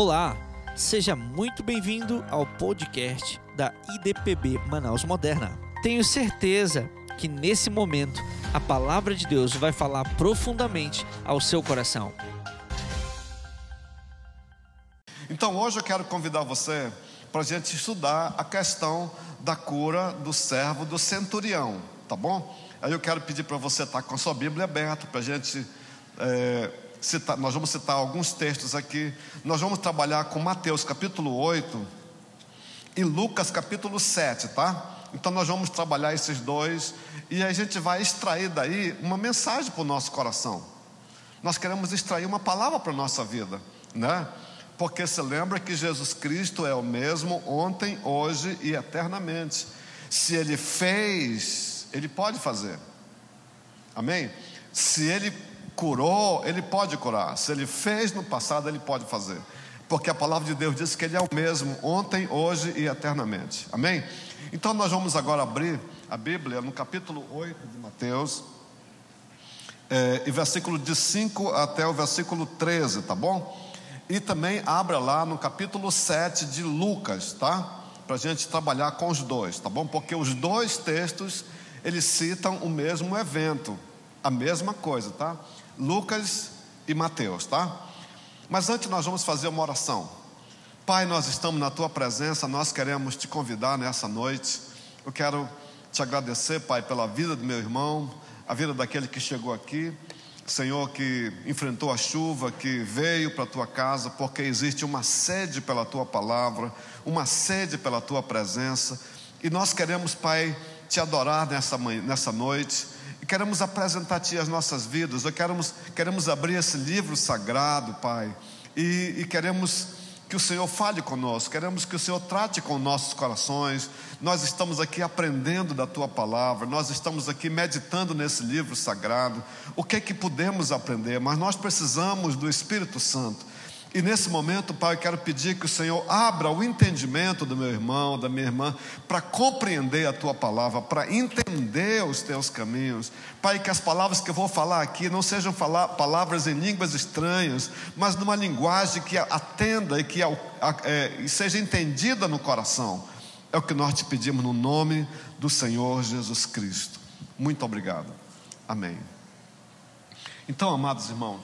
Olá, seja muito bem-vindo ao podcast da IDPB Manaus Moderna. Tenho certeza que nesse momento a palavra de Deus vai falar profundamente ao seu coração. Então hoje eu quero convidar você para a gente estudar a questão da cura do servo do centurião, tá bom? Aí eu quero pedir para você estar com a sua Bíblia aberta para a gente é, citar, nós vamos citar alguns textos aqui. Nós vamos trabalhar com Mateus capítulo 8 e Lucas capítulo 7, tá? Então nós vamos trabalhar esses dois e a gente vai extrair daí uma mensagem para o nosso coração. Nós queremos extrair uma palavra para a nossa vida, né? Porque se lembra que Jesus Cristo é o mesmo ontem, hoje e eternamente. Se ele fez, ele pode fazer. Amém? Se ele curou, ele pode curar. Se ele fez no passado, ele pode fazer. Porque a palavra de Deus diz que ele é o mesmo ontem, hoje e eternamente. Amém? Então nós vamos agora abrir a Bíblia no capítulo 8 de Mateus, é, e versículo de 5 até o versículo 13, tá bom? E também abra lá no capítulo 7 de Lucas, tá? Para a gente trabalhar com os dois, tá bom? Porque os dois textos, eles citam o mesmo evento, a mesma coisa, tá? Lucas e Mateus, tá? Mas antes nós vamos fazer uma oração. Pai, nós estamos na tua presença, nós queremos te convidar nessa noite. Eu quero te agradecer, Pai, pela vida do meu irmão, a vida daquele que chegou aqui. Senhor, que enfrentou a chuva, que veio para a tua casa, porque existe uma sede pela tua palavra, uma sede pela tua presença, e nós queremos, Pai, te adorar nessa, nessa noite, e queremos apresentar a Ti as nossas vidas, nós queremos, queremos abrir esse livro sagrado, Pai, e, e queremos que o Senhor fale conosco, queremos que o Senhor trate com nossos corações. Nós estamos aqui aprendendo da tua palavra, nós estamos aqui meditando nesse livro sagrado. O que é que podemos aprender? Mas nós precisamos do Espírito Santo. E nesse momento, Pai, eu quero pedir que o Senhor abra o entendimento do meu irmão, da minha irmã, para compreender a tua palavra, para entender os teus caminhos. Pai, que as palavras que eu vou falar aqui não sejam falar, palavras em línguas estranhas, mas numa linguagem que atenda e que é, seja entendida no coração. É o que nós te pedimos no nome do Senhor Jesus Cristo. Muito obrigado. Amém. Então, amados irmãos,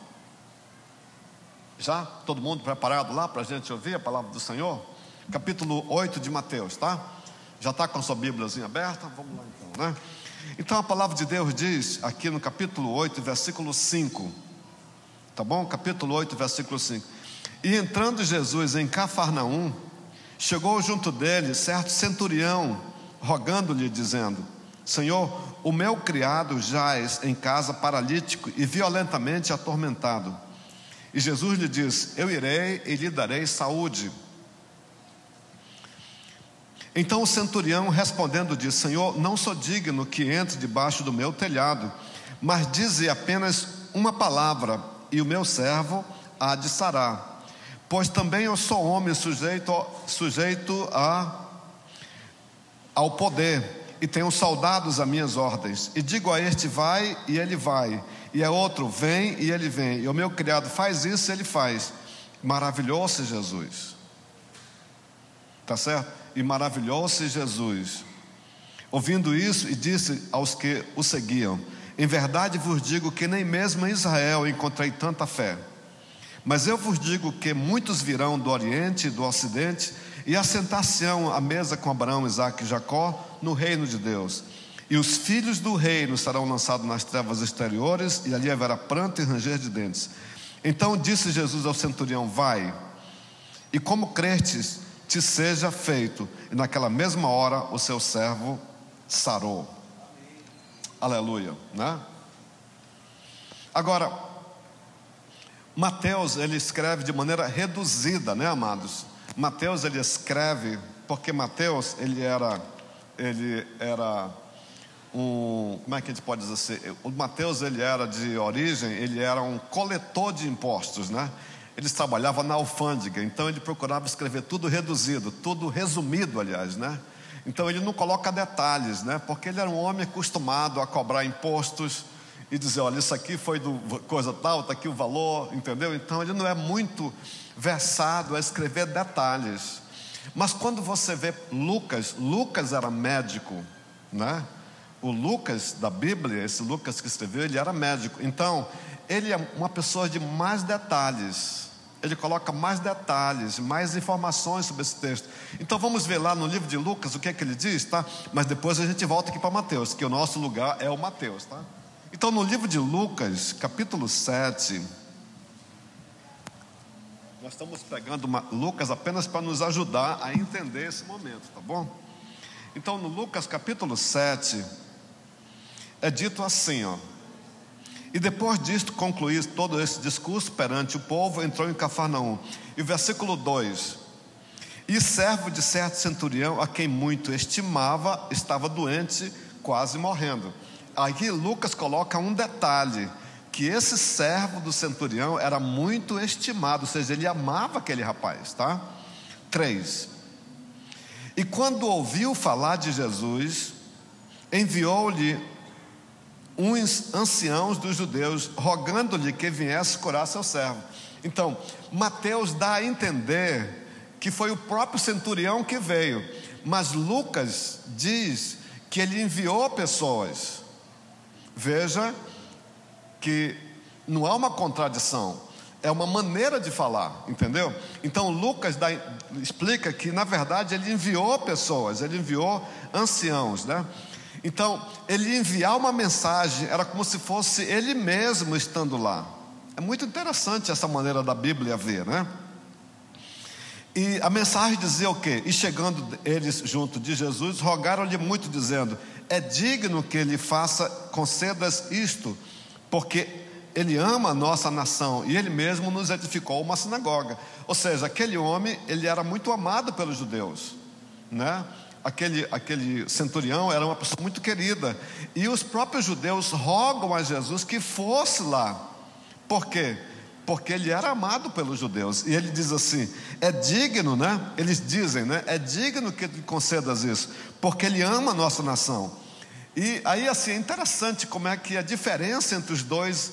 já? Todo mundo preparado lá para a gente ouvir a palavra do Senhor? Capítulo 8 de Mateus, tá? Já está com a sua Bíbliazinha aberta? Vamos lá então, né? Então a palavra de Deus diz aqui no capítulo 8, versículo 5. Tá bom? Capítulo 8, versículo 5. E entrando Jesus em Cafarnaum, chegou junto dele certo centurião, rogando-lhe, dizendo: Senhor, o meu criado jaz em casa paralítico e violentamente atormentado. E Jesus lhe diz: Eu irei e lhe darei saúde. Então o centurião respondendo disse: Senhor, não sou digno que entre debaixo do meu telhado, mas dize apenas uma palavra, e o meu servo há de sarar. Pois também eu sou homem sujeito, sujeito a, ao poder, e tenho soldados a minhas ordens. E digo a este: vai, e ele vai e é outro, vem e ele vem. E o meu criado faz isso, ele faz. Maravilhou-se Jesus. Tá certo? E maravilhou-se Jesus. Ouvindo isso, e disse aos que o seguiam: Em verdade vos digo que nem mesmo em Israel encontrei tanta fé. Mas eu vos digo que muitos virão do Oriente e do Ocidente e assentar-se-ão à mesa com Abraão, Isaac e Jacó no reino de Deus. E os filhos do reino serão lançados nas trevas exteriores, e ali haverá pranto e ranger de dentes. Então disse Jesus ao centurião: Vai, e como crestes, te seja feito. E naquela mesma hora o seu servo sarou. Aleluia, né? Agora, Mateus ele escreve de maneira reduzida, né, amados? Mateus ele escreve porque Mateus ele era ele era um, como é que a gente pode dizer assim? O Mateus ele era de origem, ele era um coletor de impostos, né? Ele trabalhava na alfândega, então ele procurava escrever tudo reduzido, tudo resumido, aliás, né? Então ele não coloca detalhes, né? Porque ele era um homem acostumado a cobrar impostos e dizer, olha, isso aqui foi do coisa tal, está aqui o valor, entendeu? Então ele não é muito versado a escrever detalhes. Mas quando você vê Lucas, Lucas era médico, né? O Lucas da Bíblia, esse Lucas que escreveu, ele era médico. Então, ele é uma pessoa de mais detalhes. Ele coloca mais detalhes, mais informações sobre esse texto. Então vamos ver lá no livro de Lucas o que é que ele diz, tá? Mas depois a gente volta aqui para Mateus, que o nosso lugar é o Mateus, tá? Então no livro de Lucas, capítulo 7, nós estamos pegando uma, Lucas apenas para nos ajudar a entender esse momento, tá bom? Então no Lucas capítulo 7, é dito assim, ó. E depois disto, concluir todo esse discurso perante o povo, entrou em Cafarnaum. E o versículo 2: E servo de certo centurião, a quem muito estimava, estava doente, quase morrendo. Aqui Lucas coloca um detalhe: que esse servo do centurião era muito estimado, ou seja, ele amava aquele rapaz, tá? 3. E quando ouviu falar de Jesus, enviou-lhe uns anciãos dos judeus, rogando-lhe que viesse curar seu servo. Então, Mateus dá a entender que foi o próprio centurião que veio, mas Lucas diz que ele enviou pessoas. Veja que não há uma contradição, é uma maneira de falar, entendeu? Então Lucas dá, explica que na verdade ele enviou pessoas, ele enviou anciãos, né? Então, ele enviar uma mensagem era como se fosse ele mesmo estando lá. É muito interessante essa maneira da Bíblia ver, né? E a mensagem dizia o quê? E chegando eles junto de Jesus, rogaram-lhe muito, dizendo: É digno que ele faça, concedas isto, porque ele ama a nossa nação e ele mesmo nos edificou uma sinagoga. Ou seja, aquele homem, ele era muito amado pelos judeus, né? Aquele, aquele centurião era uma pessoa muito querida. E os próprios judeus rogam a Jesus que fosse lá. Por quê? Porque ele era amado pelos judeus. E ele diz assim: é digno, né? Eles dizem, né? É digno que lhe concedas isso, porque ele ama a nossa nação. E aí, assim, é interessante como é que a diferença entre os dois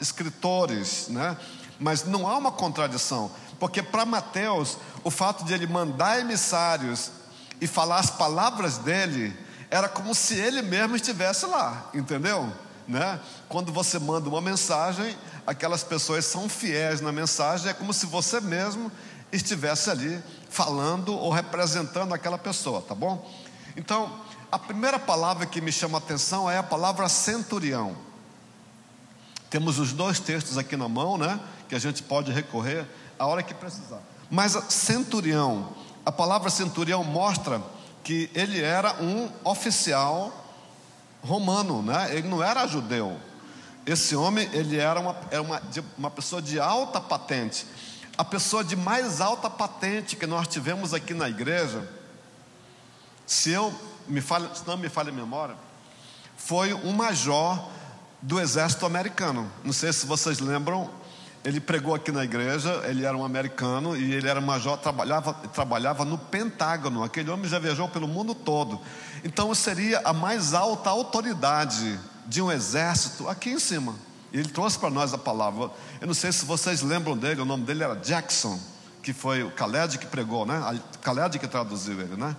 escritores, né? Mas não há uma contradição, porque para Mateus, o fato de ele mandar emissários e falar as palavras dele, era como se ele mesmo estivesse lá, entendeu? Né? Quando você manda uma mensagem, aquelas pessoas são fiéis na mensagem, é como se você mesmo estivesse ali falando ou representando aquela pessoa, tá bom? Então, a primeira palavra que me chama a atenção é a palavra centurião. Temos os dois textos aqui na mão, né? Que a gente pode recorrer a hora que precisar. Mas centurião a palavra centurião mostra que ele era um oficial romano, né? ele não era judeu. Esse homem ele era uma, era uma, uma pessoa de alta patente. A pessoa de mais alta patente que nós tivemos aqui na igreja, se eu me fale, se não me falha a memória, foi um major do exército americano. Não sei se vocês lembram, ele pregou aqui na igreja, ele era um americano e ele era major, trabalhava, trabalhava no Pentágono. Aquele homem já viajou pelo mundo todo. Então seria a mais alta autoridade de um exército aqui em cima. E ele trouxe para nós a palavra. Eu não sei se vocês lembram dele, o nome dele era Jackson, que foi o Khaled que pregou, né? Khaled que traduziu ele, né?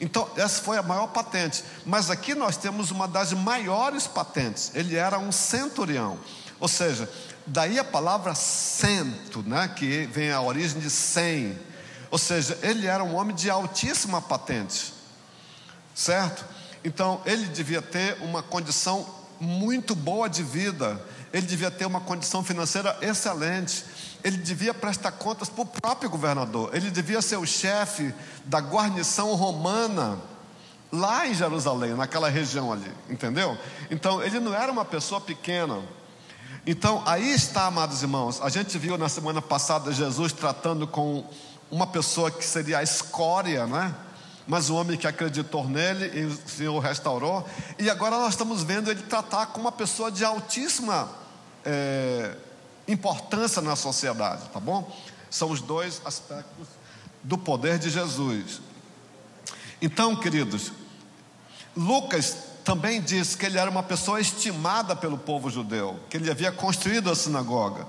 Então, essa foi a maior patente. Mas aqui nós temos uma das maiores patentes. Ele era um centurião. Ou seja, Daí a palavra cento, né, que vem a origem de cem. Ou seja, ele era um homem de altíssima patente, certo? Então, ele devia ter uma condição muito boa de vida, ele devia ter uma condição financeira excelente, ele devia prestar contas para o próprio governador, ele devia ser o chefe da guarnição romana lá em Jerusalém, naquela região ali, entendeu? Então, ele não era uma pessoa pequena. Então, aí está, amados irmãos, a gente viu na semana passada Jesus tratando com uma pessoa que seria a escória, né? Mas o homem que acreditou nele e o Senhor restaurou. E agora nós estamos vendo ele tratar com uma pessoa de altíssima é, importância na sociedade, tá bom? São os dois aspectos do poder de Jesus. Então, queridos, Lucas também diz que ele era uma pessoa estimada pelo povo judeu, que ele havia construído a sinagoga.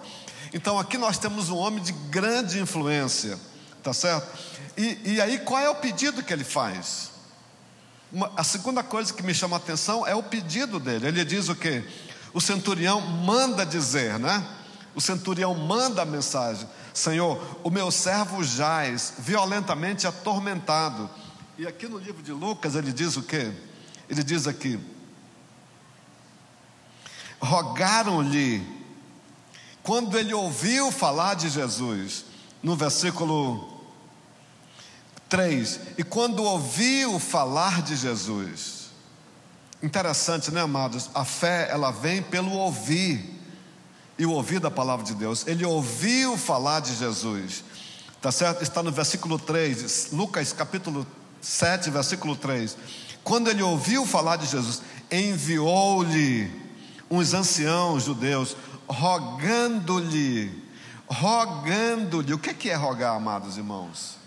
Então aqui nós temos um homem de grande influência, tá certo? E, e aí qual é o pedido que ele faz? Uma, a segunda coisa que me chama a atenção é o pedido dele. Ele diz o que? O centurião manda dizer, né? O centurião manda a mensagem: Senhor, o meu servo jaz violentamente atormentado. E aqui no livro de Lucas ele diz o que? Ele diz aqui: rogaram-lhe, quando ele ouviu falar de Jesus, no versículo 3, e quando ouviu falar de Jesus, interessante, né, amados? A fé, ela vem pelo ouvir, e o ouvir da palavra de Deus. Ele ouviu falar de Jesus, tá certo? Está no versículo 3, Lucas capítulo 7, versículo 3. Quando ele ouviu falar de Jesus, enviou-lhe uns anciãos judeus, rogando-lhe, rogando-lhe, o que é rogar, amados irmãos?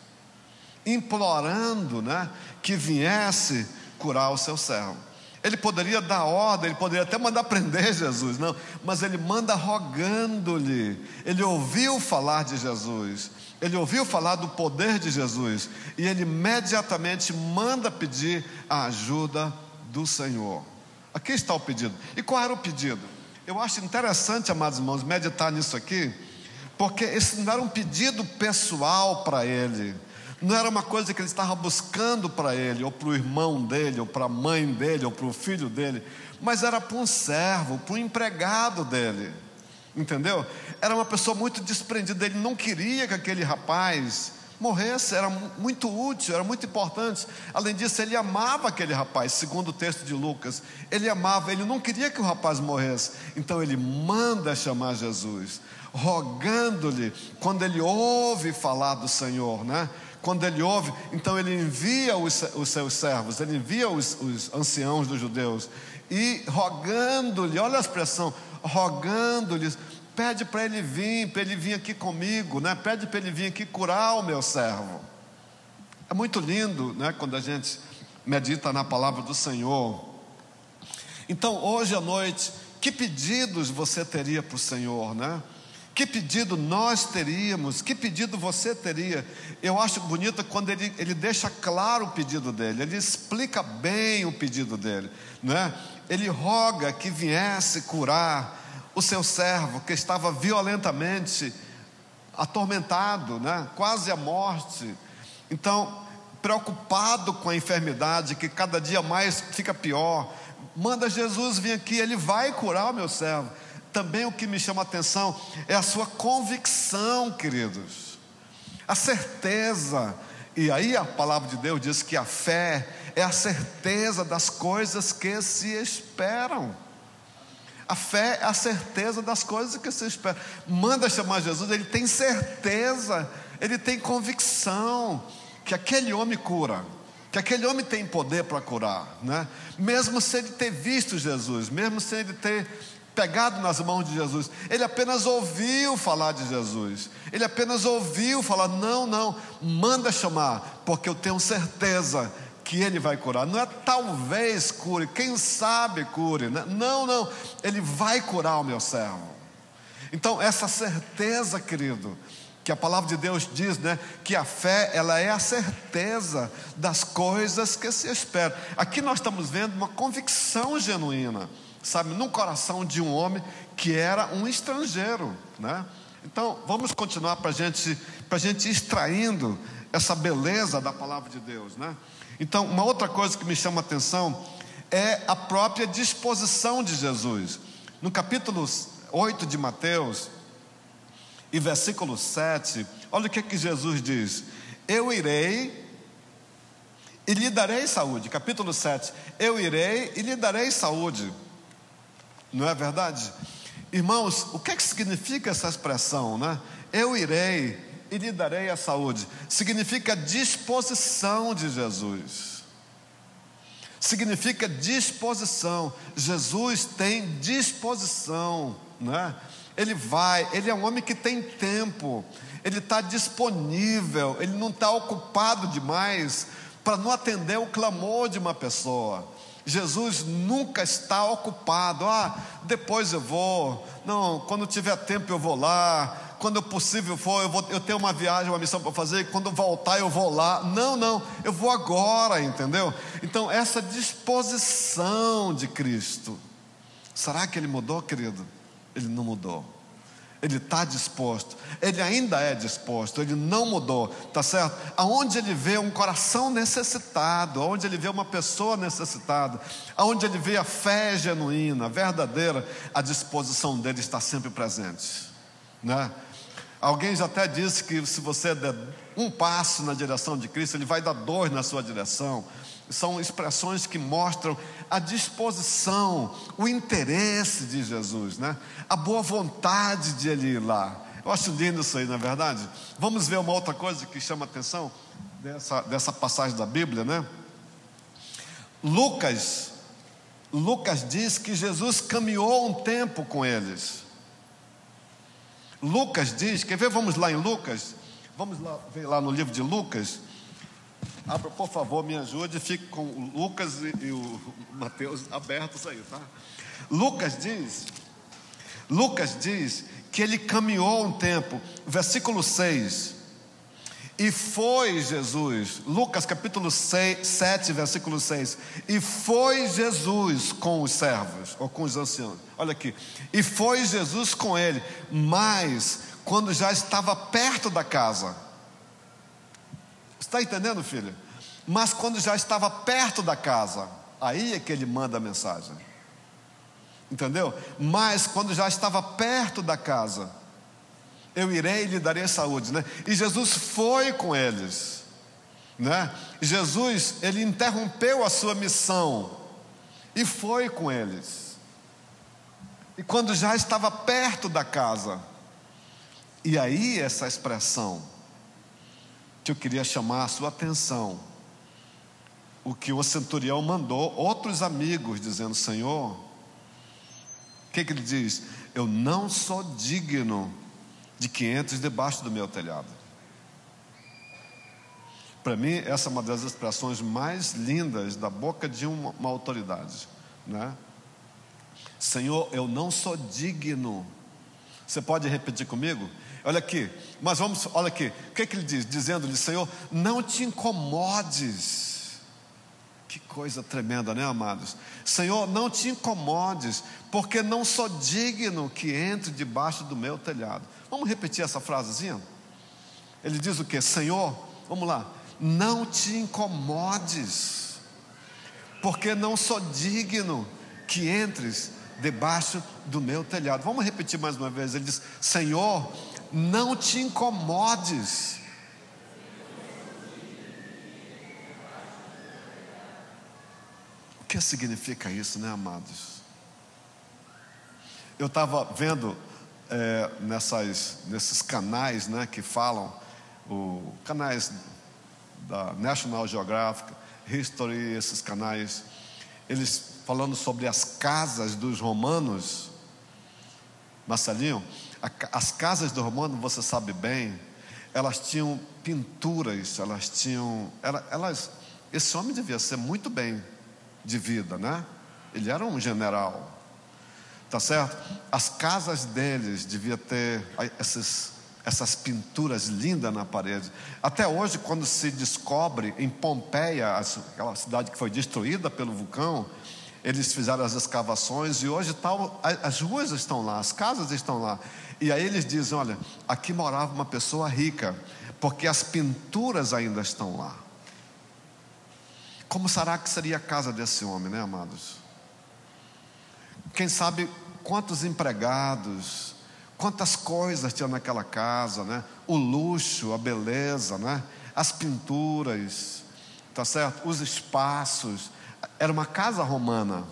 Implorando, né, que viesse curar o seu servo. Ele poderia dar ordem, ele poderia até mandar prender Jesus, não, mas ele manda rogando-lhe. Ele ouviu falar de Jesus, ele ouviu falar do poder de Jesus, e ele imediatamente manda pedir a ajuda do Senhor. Aqui está o pedido. E qual era o pedido? Eu acho interessante, amados irmãos, meditar nisso aqui, porque esse não era um pedido pessoal para ele, não era uma coisa que ele estava buscando para ele, ou para o irmão dele, ou para a mãe dele, ou para o filho dele, mas era para um servo, para um empregado dele, entendeu? Era uma pessoa muito desprendida, ele não queria que aquele rapaz morresse, era muito útil, era muito importante. Além disso, ele amava aquele rapaz, segundo o texto de Lucas. Ele amava, ele não queria que o rapaz morresse. Então ele manda chamar Jesus, rogando-lhe, quando ele ouve falar do Senhor, né? Quando ele ouve, então ele envia os, os seus servos, ele envia os, os anciãos dos judeus, e rogando-lhe, olha a expressão, rogando-lhes, Pede para ele vir, para ele vir aqui comigo, né? Pede para ele vir aqui curar o meu servo. É muito lindo, né? Quando a gente medita na palavra do Senhor. Então, hoje à noite, que pedidos você teria para o Senhor, né? Que pedido nós teríamos, que pedido você teria? Eu acho bonito quando ele, ele deixa claro o pedido dele, ele explica bem o pedido dele, né? Ele roga que viesse curar o seu servo que estava violentamente atormentado, né? quase à morte. Então, preocupado com a enfermidade que cada dia mais fica pior, manda Jesus vir aqui, ele vai curar o meu servo. Também o que me chama a atenção é a sua convicção, queridos, a certeza. E aí a palavra de Deus diz que a fé é a certeza das coisas que se esperam. A fé é a certeza das coisas que você espera. Manda chamar Jesus, ele tem certeza, ele tem convicção que aquele homem cura, que aquele homem tem poder para curar, né? Mesmo sem ele ter visto Jesus, mesmo sem ele ter pegado nas mãos de Jesus, ele apenas ouviu falar de Jesus, ele apenas ouviu falar: não, não, manda chamar, porque eu tenho certeza que Ele vai curar. Não é talvez cure, quem sabe cure. Né? Não, não. Ele vai curar o meu servo. Então, essa certeza, querido, que a palavra de Deus diz, né, que a fé, ela é a certeza das coisas que se esperam. Aqui nós estamos vendo uma convicção genuína, sabe, no coração de um homem que era um estrangeiro, né? Então, vamos continuar para gente, a gente extraindo essa beleza da palavra de Deus, né? Então, uma outra coisa que me chama a atenção é a própria disposição de Jesus. No capítulo 8 de Mateus, e versículo 7, olha o que, que Jesus diz: Eu irei e lhe darei saúde. Capítulo 7, eu irei e lhe darei saúde. Não é verdade? Irmãos, o que, é que significa essa expressão, né? Eu irei e lhe darei a saúde. Significa disposição de Jesus. Significa disposição. Jesus tem disposição, né? Ele vai, ele é um homem que tem tempo, ele está disponível, ele não está ocupado demais para não atender o clamor de uma pessoa. Jesus nunca está ocupado. Ah, depois eu vou. Não, quando tiver tempo eu vou lá. Quando possível for, eu, vou, eu tenho uma viagem, uma missão para fazer. Quando voltar eu vou lá. Não, não, eu vou agora, entendeu? Então, essa disposição de Cristo. Será que ele mudou, querido? Ele não mudou. Ele está disposto, ele ainda é disposto, ele não mudou, tá certo? Aonde ele vê um coração necessitado, aonde ele vê uma pessoa necessitada, aonde ele vê a fé genuína, verdadeira, a disposição dele está sempre presente, né? Alguém já até disse que se você der um passo na direção de Cristo, ele vai dar dois na sua direção são expressões que mostram a disposição, o interesse de Jesus, né? a boa vontade de ele ir lá. Eu acho lindo isso aí, não é verdade? Vamos ver uma outra coisa que chama atenção dessa, dessa passagem da Bíblia, né? Lucas, Lucas diz que Jesus caminhou um tempo com eles. Lucas diz, quer ver? Vamos lá em Lucas, vamos lá ver lá no livro de Lucas. Abra, por favor, me ajude. Fique com o Lucas e, e o Mateus abertos aí, tá? Lucas diz, Lucas diz que ele caminhou um tempo, versículo 6. E foi Jesus, Lucas capítulo 6, 7, versículo 6. E foi Jesus com os servos, ou com os anciãos. Olha aqui. E foi Jesus com ele, mas quando já estava perto da casa Está entendendo, filho? Mas quando já estava perto da casa, aí é que ele manda a mensagem. Entendeu? Mas quando já estava perto da casa, eu irei e lhe darei saúde, né? E Jesus foi com eles, né? Jesus, ele interrompeu a sua missão e foi com eles. E quando já estava perto da casa, e aí essa expressão, que eu queria chamar a sua atenção. O que o centurião mandou outros amigos, dizendo: Senhor, o que, que ele diz? Eu não sou digno de que entres debaixo do meu telhado. Para mim, essa é uma das expressões mais lindas da boca de uma, uma autoridade, né? Senhor, eu não sou digno. Você pode repetir comigo? Olha aqui, mas vamos, olha aqui, o que, é que ele diz? Dizendo-lhe, Senhor, não te incomodes. Que coisa tremenda, né, amados? Senhor, não te incomodes, porque não sou digno que entre debaixo do meu telhado. Vamos repetir essa frasezinha? Ele diz o que? Senhor, vamos lá, não te incomodes, porque não sou digno que entres debaixo do meu telhado. Vamos repetir mais uma vez. Ele diz: Senhor, não te incomodes. O que significa isso, né, amados? Eu estava vendo é, nessas, nesses canais né, que falam, o, canais da National Geographic, History, esses canais, eles falando sobre as casas dos romanos, Marcelinho, as casas do Romano, você sabe bem, elas tinham pinturas, elas tinham. Elas, esse homem devia ser muito bem de vida, né? Ele era um general, tá certo? As casas deles devia ter essas, essas pinturas lindas na parede. Até hoje, quando se descobre em Pompeia, aquela cidade que foi destruída pelo vulcão, eles fizeram as escavações e hoje tal, as ruas estão lá, as casas estão lá. E aí eles dizem: olha, aqui morava uma pessoa rica, porque as pinturas ainda estão lá. Como será que seria a casa desse homem, né, amados? Quem sabe quantos empregados, quantas coisas tinha naquela casa, né? O luxo, a beleza, né? As pinturas, tá certo? Os espaços. Era uma casa romana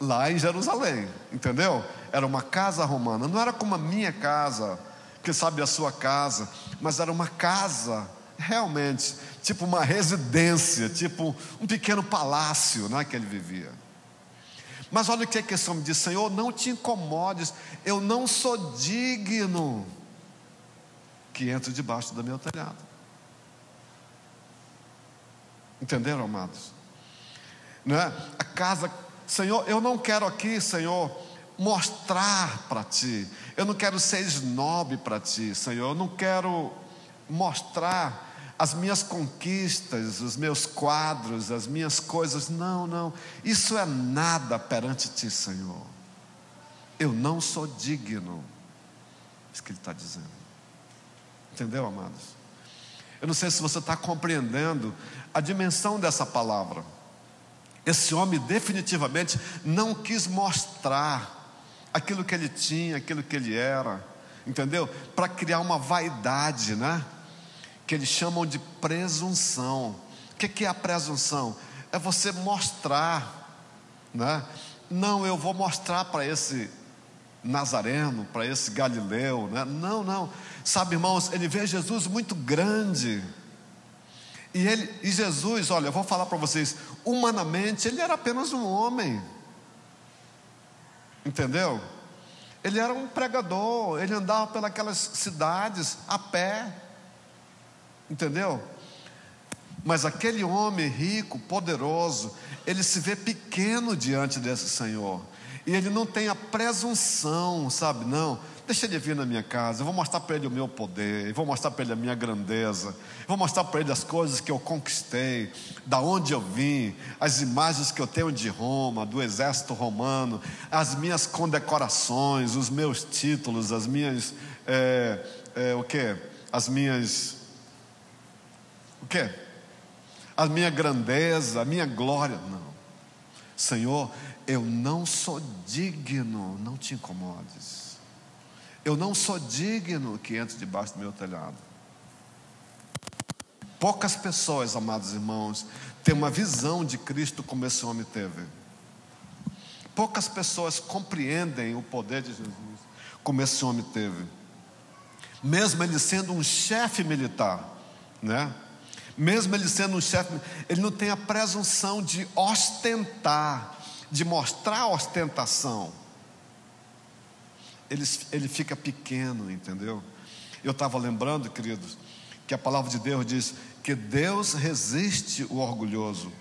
lá em Jerusalém, entendeu? Era uma casa romana, não era como a minha casa, que sabe a sua casa, mas era uma casa realmente, tipo uma residência, tipo um pequeno palácio né, que ele vivia. Mas olha o que a questão me diz: Senhor, não te incomodes, eu não sou digno que entre debaixo do meu telhado. Entenderam, amados? né? A casa, Senhor, eu não quero aqui, Senhor, mostrar para ti. Eu não quero ser snob para ti, Senhor. Eu não quero mostrar as minhas conquistas, os meus quadros, as minhas coisas. Não, não. Isso é nada perante ti, Senhor. Eu não sou digno. Isso que ele está dizendo. Entendeu, amados? Eu não sei se você está compreendendo a dimensão dessa palavra. Esse homem definitivamente não quis mostrar aquilo que ele tinha, aquilo que ele era, entendeu? Para criar uma vaidade, né? Que eles chamam de presunção. O que é a presunção? É você mostrar, né? Não, eu vou mostrar para esse Nazareno, para esse Galileu, né? Não, não. Sabe, irmãos, ele vê Jesus muito grande. E ele, e Jesus, olha, eu vou falar para vocês, humanamente ele era apenas um homem. Entendeu? Ele era um pregador, ele andava pelas cidades a pé. Entendeu? Mas aquele homem rico, poderoso, ele se vê pequeno diante desse Senhor. E ele não tem a presunção, sabe? Não, deixa ele vir na minha casa, eu vou mostrar para ele o meu poder, eu vou mostrar para ele a minha grandeza, eu vou mostrar para ele as coisas que eu conquistei, da onde eu vim, as imagens que eu tenho de Roma, do exército romano, as minhas condecorações, os meus títulos, as minhas, é, é, o que? As minhas o quê? A minha grandeza, a minha glória. Não. Senhor, eu não sou digno, não te incomodes. Eu não sou digno que entre debaixo do meu telhado. Poucas pessoas, amados irmãos, têm uma visão de Cristo como esse homem teve. Poucas pessoas compreendem o poder de Jesus como esse homem teve. Mesmo ele sendo um chefe militar, né? Mesmo ele sendo um chefe, ele não tem a presunção de ostentar, de mostrar ostentação. Ele, ele fica pequeno, entendeu? Eu estava lembrando, queridos, que a palavra de Deus diz que Deus resiste o orgulhoso,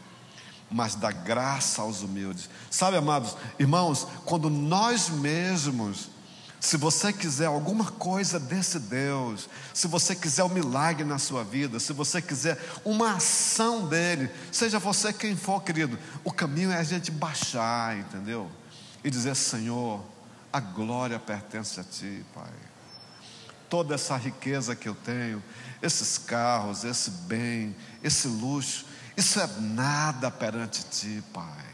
mas dá graça aos humildes. Sabe, amados irmãos, quando nós mesmos se você quiser alguma coisa desse Deus, se você quiser um milagre na sua vida, se você quiser uma ação dele, seja você quem for, querido, o caminho é a gente baixar, entendeu? E dizer: Senhor, a glória pertence a ti, Pai. Toda essa riqueza que eu tenho, esses carros, esse bem, esse luxo, isso é nada perante ti, Pai.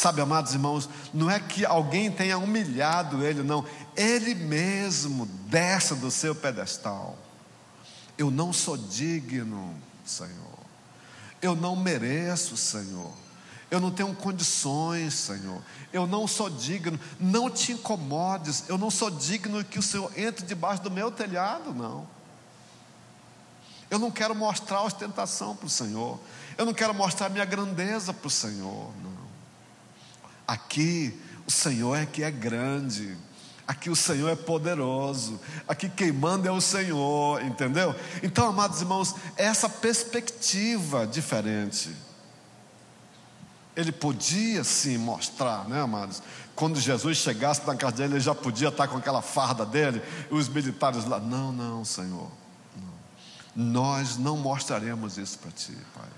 Sabe, amados irmãos, não é que alguém tenha humilhado ele, não. Ele mesmo desce do seu pedestal. Eu não sou digno, Senhor. Eu não mereço, Senhor. Eu não tenho condições, Senhor. Eu não sou digno. Não te incomodes. Eu não sou digno que o Senhor entre debaixo do meu telhado, não. Eu não quero mostrar ostentação para o Senhor. Eu não quero mostrar minha grandeza para o Senhor, não. Aqui o Senhor é que é grande. Aqui o Senhor é poderoso. Aqui quem manda é o Senhor, entendeu? Então, amados irmãos, é essa perspectiva diferente. Ele podia sim mostrar, né, amados? Quando Jesus chegasse na casa dele, ele já podia estar com aquela farda dele, e os militares lá. Não, não, Senhor. Não. Nós não mostraremos isso para ti, Pai.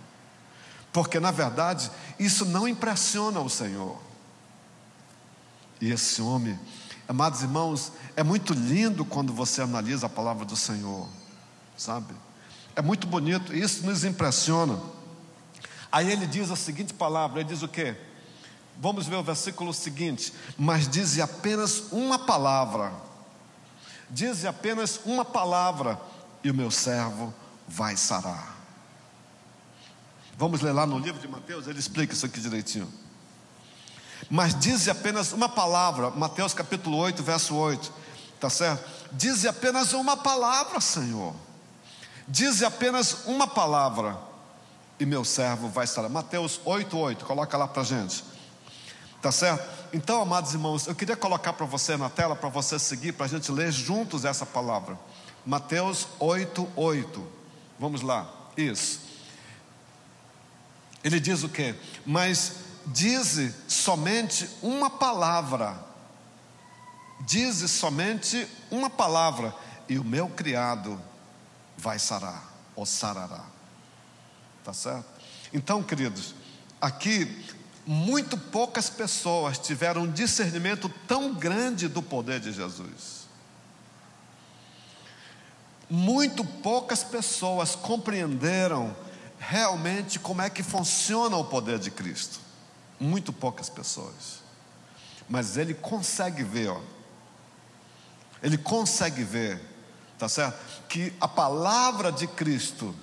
Porque, na verdade, isso não impressiona o Senhor. E esse homem, amados irmãos, é muito lindo quando você analisa a palavra do Senhor, sabe? É muito bonito, isso nos impressiona. Aí ele diz a seguinte palavra: ele diz o que? Vamos ver o versículo seguinte. Mas diz apenas uma palavra, diz apenas uma palavra, e o meu servo vai sarar. Vamos ler lá no livro de Mateus, ele explica isso aqui direitinho mas dize apenas uma palavra, Mateus capítulo 8, verso 8, tá certo? Dize apenas uma palavra, Senhor. Dize apenas uma palavra, e meu servo vai estar. Mateus 8, 8, coloca lá para gente, tá certo? Então, amados irmãos, eu queria colocar para você na tela, para você seguir, para a gente ler juntos essa palavra. Mateus 8, 8. Vamos lá, isso. Ele diz o quê? Mas dize somente uma palavra. Dize somente uma palavra, e o meu criado vai sarar, ou sarará. Tá certo? Então, queridos, aqui muito poucas pessoas tiveram um discernimento tão grande do poder de Jesus. Muito poucas pessoas compreenderam realmente como é que funciona o poder de Cristo. Muito poucas pessoas. Mas ele consegue ver, ó. Ele consegue ver, tá certo? Que a palavra de Cristo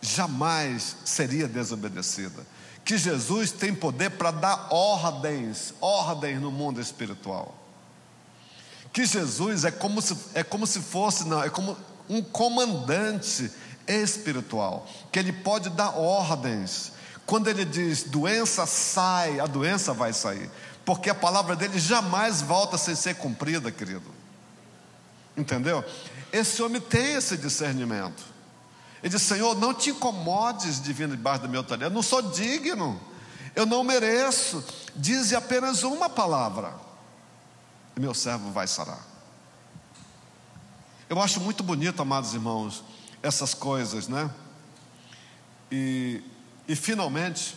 jamais seria desobedecida que Jesus tem poder para dar ordens, ordens no mundo espiritual. Que Jesus é como se, é como se fosse, não, é como um comandante espiritual, que ele pode dar ordens. Quando ele diz doença sai, a doença vai sair, porque a palavra dele jamais volta sem ser cumprida, querido. Entendeu? Esse homem tem esse discernimento. Ele diz: Senhor, não te incomodes de vir debaixo do meu talher, eu não sou digno, eu não mereço. Dize apenas uma palavra, e meu servo vai sarar. Eu acho muito bonito, amados irmãos, essas coisas, né? E, e finalmente,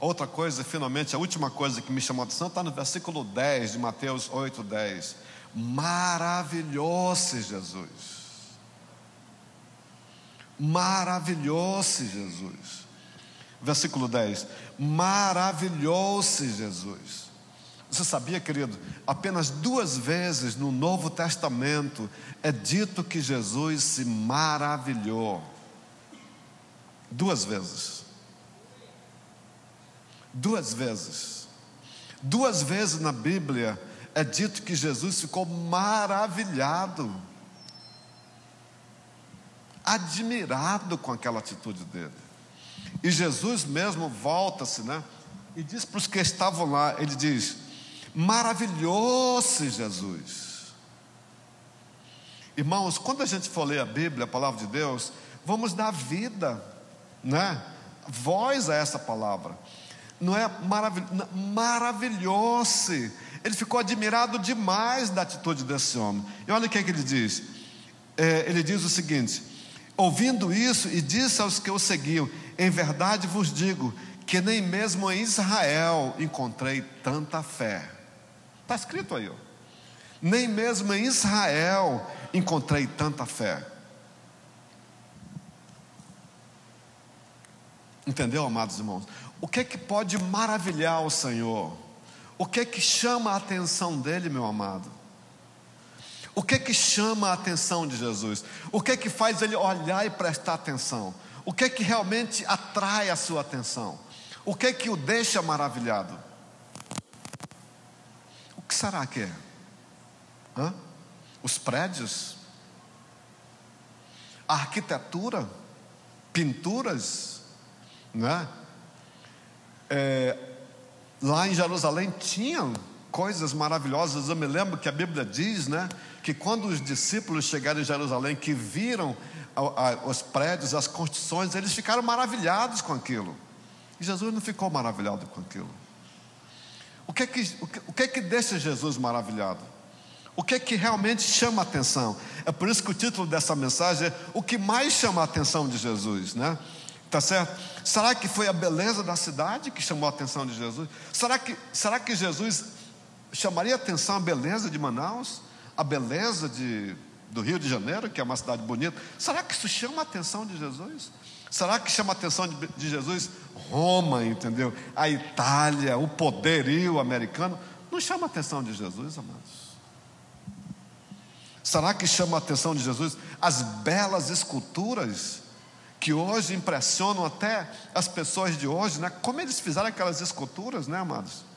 outra coisa, finalmente, a última coisa que me chamou a atenção está no versículo 10 de Mateus 8, 10. Maravilhoso Jesus Maravilhou-se Jesus. Versículo 10: Maravilhou-se Jesus. Você sabia, querido? Apenas duas vezes no Novo Testamento é dito que Jesus se maravilhou. Duas vezes. Duas vezes. Duas vezes na Bíblia é dito que Jesus ficou maravilhado admirado com aquela atitude dele. E Jesus mesmo volta-se, né? E diz para os que estavam lá: Ele diz, maravilhou-se Jesus. Irmãos, quando a gente for ler a Bíblia, a palavra de Deus, vamos dar vida, né? Voz a essa palavra. Não é maravil... maravilhou-se. Ele ficou admirado demais da atitude desse homem. E olha o que, é que ele diz. É, ele diz o seguinte: Ouvindo isso, e disse aos que o seguiam: Em verdade vos digo que nem mesmo em Israel encontrei tanta fé. Está escrito aí, ó. Nem mesmo em Israel encontrei tanta fé. Entendeu, amados irmãos? O que é que pode maravilhar o Senhor? O que é que chama a atenção dele, meu amado? O que é que chama a atenção de Jesus? O que é que faz ele olhar e prestar atenção? O que é que realmente atrai a sua atenção? O que é que o deixa maravilhado? O que será que é? Hã? Os prédios? A arquitetura? Pinturas? Né? É, lá em Jerusalém tinham coisas maravilhosas. Eu me lembro que a Bíblia diz, né, que quando os discípulos chegaram em Jerusalém, que viram a, a, os prédios, as construções, eles ficaram maravilhados com aquilo. E Jesus não ficou maravilhado com aquilo. O que é que, o que, o que, é que deixa Jesus maravilhado? O que é que realmente chama a atenção? É por isso que o título dessa mensagem é O que mais chama a atenção de Jesus, né? Tá certo? Será que foi a beleza da cidade que chamou a atenção de Jesus? Será que, será que Jesus chamaria atenção a beleza de Manaus, a beleza de, do Rio de Janeiro, que é uma cidade bonita. Será que isso chama a atenção de Jesus? Será que chama a atenção de, de Jesus Roma, entendeu? A Itália, o poderio americano? Não chama a atenção de Jesus, amados. Será que chama a atenção de Jesus as belas esculturas que hoje impressionam até as pessoas de hoje, né? Como eles fizeram aquelas esculturas, né, amados?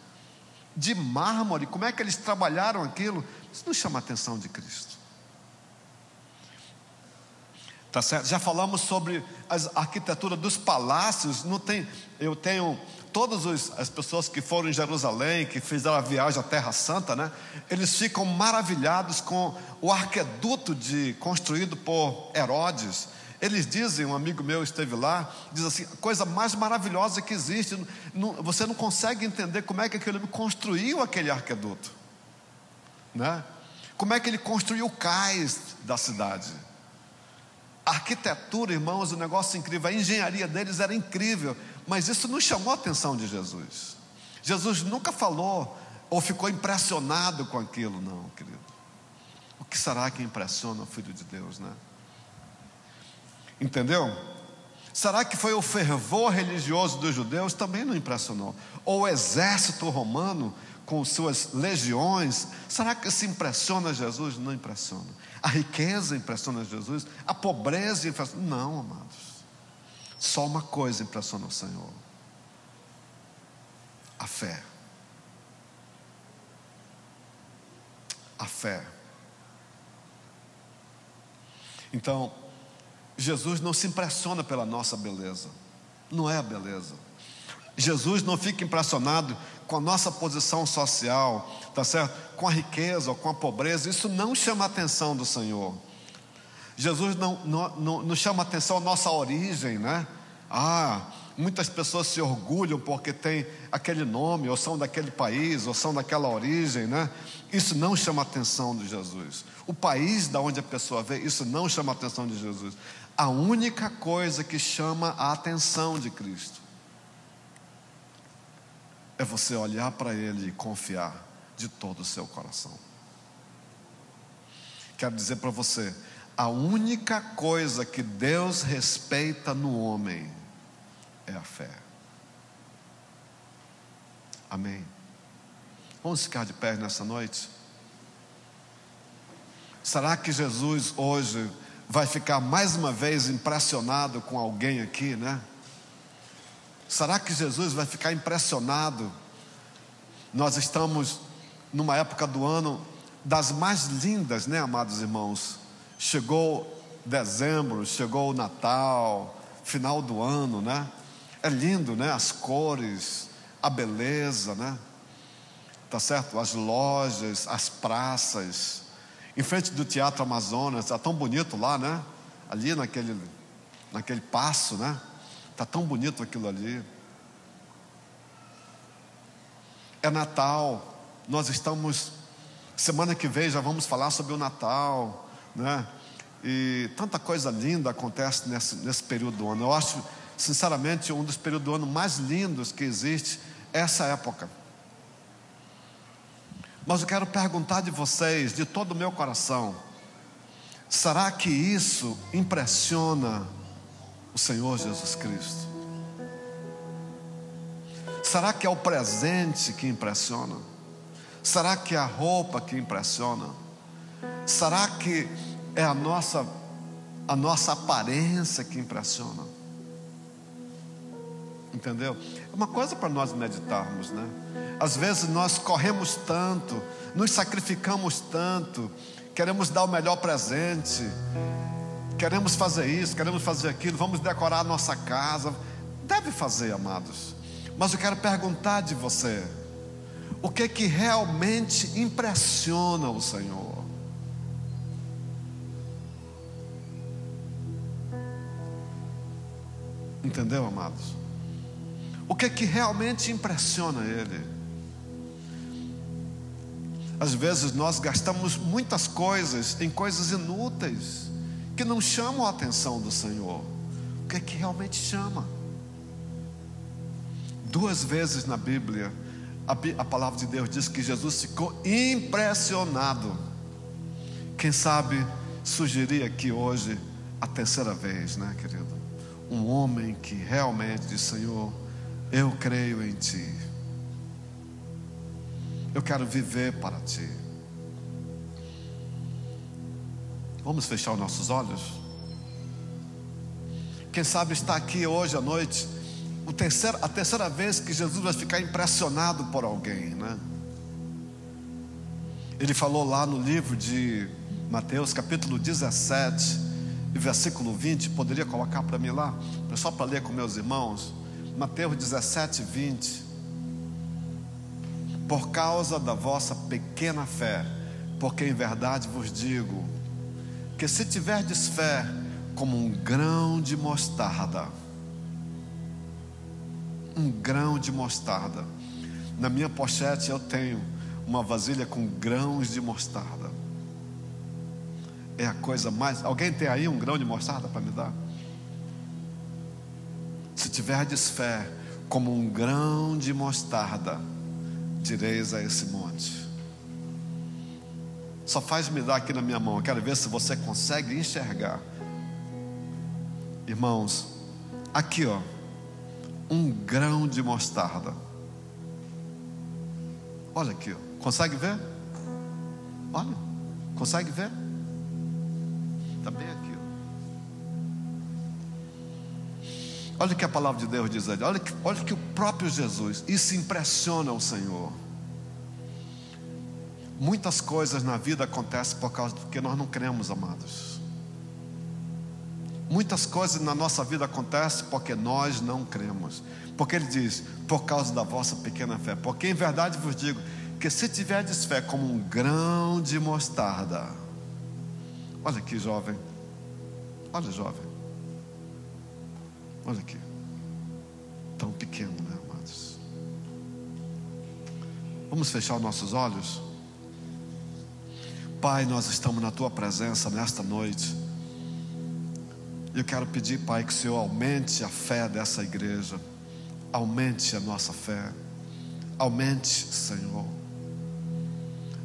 de mármore, como é que eles trabalharam aquilo? Isso não chama a atenção de Cristo. Tá certo? Já falamos sobre a arquitetura dos palácios. Não tem, eu tenho todas as pessoas que foram em Jerusalém, que fizeram a viagem à Terra Santa, né? Eles ficam maravilhados com o arqueduto de construído por Herodes. Eles dizem, um amigo meu esteve lá, diz assim: a coisa mais maravilhosa que existe, não, você não consegue entender como é que aquele homem construiu aquele arqueduto, né? Como é que ele construiu o cais da cidade? A arquitetura, irmãos, um negócio incrível, a engenharia deles era incrível, mas isso não chamou a atenção de Jesus. Jesus nunca falou ou ficou impressionado com aquilo, não, querido. O que será que impressiona o Filho de Deus, né? Entendeu? Será que foi o fervor religioso dos judeus? Também não impressionou. Ou o exército romano com suas legiões? Será que se impressiona Jesus? Não impressiona. A riqueza impressiona Jesus? A pobreza impressiona? Não, amados. Só uma coisa impressiona o Senhor: a fé. A fé. Então, Jesus não se impressiona pela nossa beleza, não é a beleza. Jesus não fica impressionado com a nossa posição social, tá certo? Com a riqueza ou com a pobreza, isso não chama a atenção do Senhor. Jesus não, não, não, não chama a atenção a nossa origem, né? Ah, muitas pessoas se orgulham porque tem aquele nome, ou são daquele país, ou são daquela origem, né? Isso não chama a atenção de Jesus. O país da onde a pessoa veio, isso não chama a atenção de Jesus a única coisa que chama a atenção de Cristo é você olhar para Ele e confiar de todo o seu coração. Quero dizer para você, a única coisa que Deus respeita no homem é a fé. Amém. Vamos ficar de pé nessa noite? Será que Jesus hoje vai ficar mais uma vez impressionado com alguém aqui, né? Será que Jesus vai ficar impressionado? Nós estamos numa época do ano das mais lindas, né, amados irmãos? Chegou dezembro, chegou o Natal, final do ano, né? É lindo, né? As cores, a beleza, né? Tá certo? As lojas, as praças, em frente do Teatro Amazonas, está tão bonito lá, né? Ali naquele, naquele passo, né? Está tão bonito aquilo ali. É Natal, nós estamos, semana que vem já vamos falar sobre o Natal, né? E tanta coisa linda acontece nesse, nesse período do ano. Eu acho, sinceramente, um dos períodos do ano mais lindos que existe essa época. Mas eu quero perguntar de vocês, de todo o meu coração: será que isso impressiona o Senhor Jesus Cristo? Será que é o presente que impressiona? Será que é a roupa que impressiona? Será que é a nossa a nossa aparência que impressiona? Entendeu? É uma coisa para nós meditarmos, né? Às vezes nós corremos tanto, nos sacrificamos tanto, queremos dar o melhor presente, queremos fazer isso, queremos fazer aquilo, vamos decorar a nossa casa. Deve fazer, amados. Mas eu quero perguntar de você: o que que realmente impressiona o Senhor? Entendeu, amados? O que que realmente impressiona Ele? Às vezes nós gastamos muitas coisas em coisas inúteis que não chamam a atenção do Senhor. O que é que realmente chama? Duas vezes na Bíblia, a, palavra de Deus diz que Jesus ficou impressionado. Quem sabe sugerir aqui hoje a terceira vez, né, querido? Um homem que realmente Senhor, eu creio em Ti. Eu quero viver para ti. Vamos fechar os nossos olhos? Quem sabe está aqui hoje à noite, terceiro, a terceira vez que Jesus vai ficar impressionado por alguém, né? Ele falou lá no livro de Mateus, capítulo 17, versículo 20. Poderia colocar para mim lá? Só para ler com meus irmãos. Mateus 17, 20 por causa da vossa pequena fé, porque em verdade vos digo que se tiverdes fé como um grão de mostarda. Um grão de mostarda. Na minha pochete eu tenho uma vasilha com grãos de mostarda. É a coisa mais. Alguém tem aí um grão de mostarda para me dar? Tiverdes fé como um grão de mostarda, direis a esse monte. Só faz me dar aqui na minha mão. Eu quero ver se você consegue enxergar. Irmãos, aqui ó, um grão de mostarda. Olha aqui, ó. Consegue ver? Olha, consegue ver? Está bem aqui. Olha o que a palavra de Deus diz ali. Olha que, olha que o próprio Jesus, isso impressiona o Senhor. Muitas coisas na vida acontecem por causa do que nós não cremos, amados. Muitas coisas na nossa vida acontecem porque nós não cremos. Porque ele diz, por causa da vossa pequena fé. Porque em verdade vos digo porque se tiverdes fé como um grão de mostarda, olha aqui, jovem, olha, jovem, olha aqui, tão pequeno, né, amados? Vamos fechar os nossos olhos? Pai, nós estamos na tua presença nesta noite. Eu quero pedir, Pai, que o Senhor aumente a fé dessa igreja, aumente a nossa fé, aumente, Senhor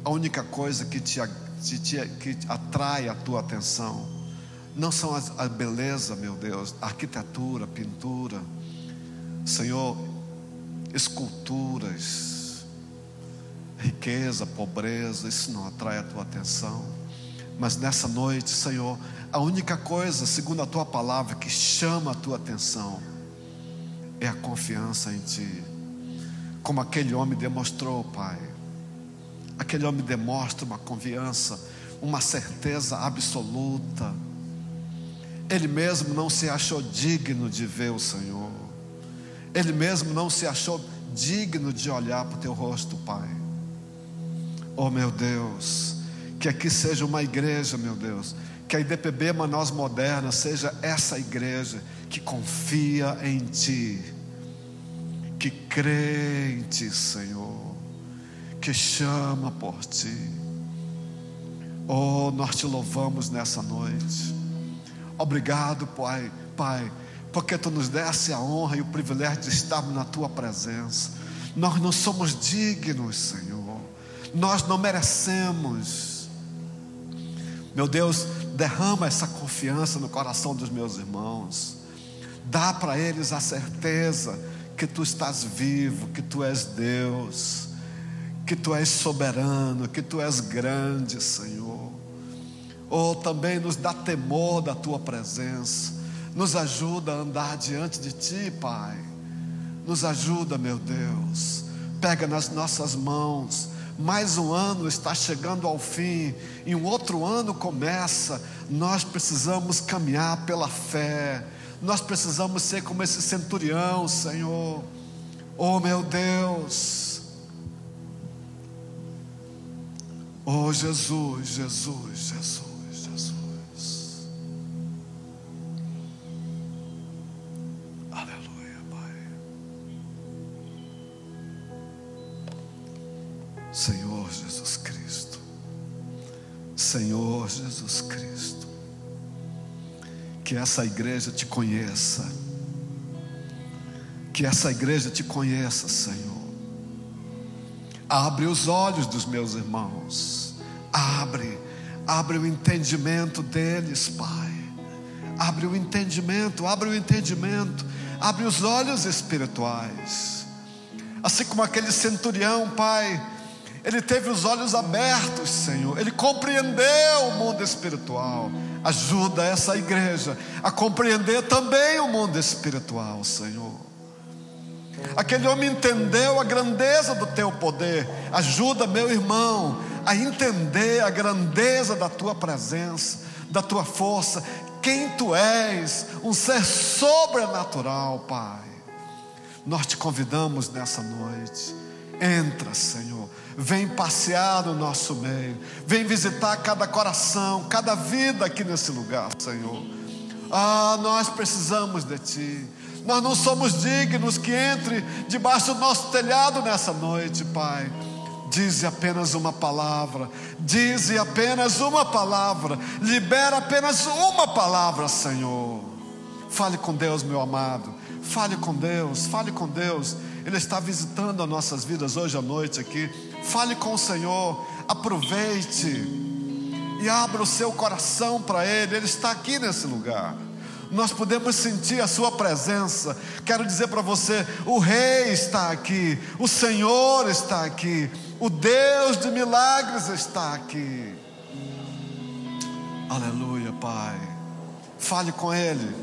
a única coisa que te, te, que atrai a tua atenção não são a beleza, meu Deus, a arquitetura, pintura, Senhor, esculturas, riqueza, pobreza, isso não atrai a tua atenção. Mas nessa noite, Senhor, a única coisa, segundo a tua palavra, que chama a tua atenção é a confiança em Ti, como aquele homem demonstrou, Pai Aquele homem demonstra uma confiança, uma certeza absoluta. Ele mesmo não se achou digno de ver o Senhor. Ele mesmo não se achou digno de olhar para o teu rosto, Pai. Oh meu Deus, que aqui seja uma igreja, meu Deus, que a IDPB Manaus Moderna seja essa igreja que confia em Ti, que crê em Ti, Senhor que chama por ti. Oh, nós te louvamos nessa noite. Obrigado, Pai, Pai, porque tu nos desse a honra e o privilégio de estarmos na tua presença. Nós não somos dignos, Senhor. Nós não merecemos. Meu Deus, derrama essa confiança no coração dos meus irmãos. Dá para eles a certeza que tu estás vivo, que tu és Deus que tu és soberano, que tu és grande, Senhor. Oh, também nos dá temor da tua presença, nos ajuda a andar diante de ti, Pai. Nos ajuda, meu Deus. Pega nas nossas mãos. Mais um ano está chegando ao fim e um outro ano começa. Nós precisamos caminhar pela fé. Nós precisamos ser como esse centurião, Senhor. Oh, meu Deus. Oh Jesus, Jesus, Jesus, Jesus. Senhor Jesus Cristo. Que essa igreja te conheça. Que essa igreja te conheça, Senhor Abre os olhos dos meus irmãos. Abre, abre o entendimento deles, Pai. Abre o entendimento, abre o entendimento, abre os olhos espirituais. Assim como aquele centurião, Pai, ele teve os olhos abertos, Senhor. Ele compreendeu o mundo espiritual. Ajuda essa igreja a compreender também o mundo espiritual, Senhor. Aquele homem entendeu a grandeza do teu poder. Ajuda meu irmão a entender a grandeza da tua presença, da tua força, quem tu és, um ser sobrenatural, Pai. Nós te convidamos nessa noite. Entra, Senhor. Vem passear no nosso meio. Vem visitar cada coração, cada vida aqui nesse lugar, Senhor. Ah, nós precisamos de Ti. Nós não somos dignos que entre debaixo do nosso telhado nessa noite, Pai. Dize apenas uma palavra, dize apenas uma palavra, libera apenas uma palavra, Senhor. Fale com Deus, meu amado. Fale com Deus, fale com Deus. Ele está visitando as nossas vidas hoje à noite aqui. Fale com o Senhor, aproveite e abra o seu coração para Ele, Ele está aqui nesse lugar. Nós podemos sentir a Sua presença. Quero dizer para você: o Rei está aqui, o Senhor está aqui, o Deus de milagres está aqui. Aleluia, Pai. Fale com Ele.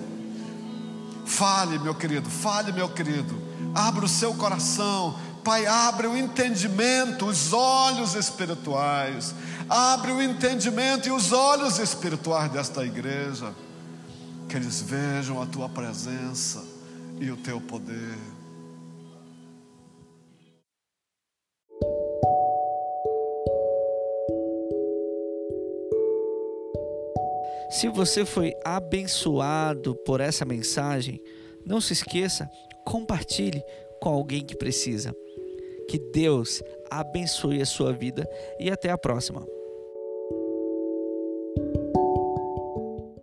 Fale, meu querido, fale, meu querido. Abra o seu coração. Pai, abre o entendimento, os olhos espirituais. Abre o entendimento e os olhos espirituais desta igreja. Que eles vejam a tua presença e o teu poder. Se você foi abençoado por essa mensagem, não se esqueça, compartilhe com alguém que precisa. Que Deus abençoe a sua vida e até a próxima.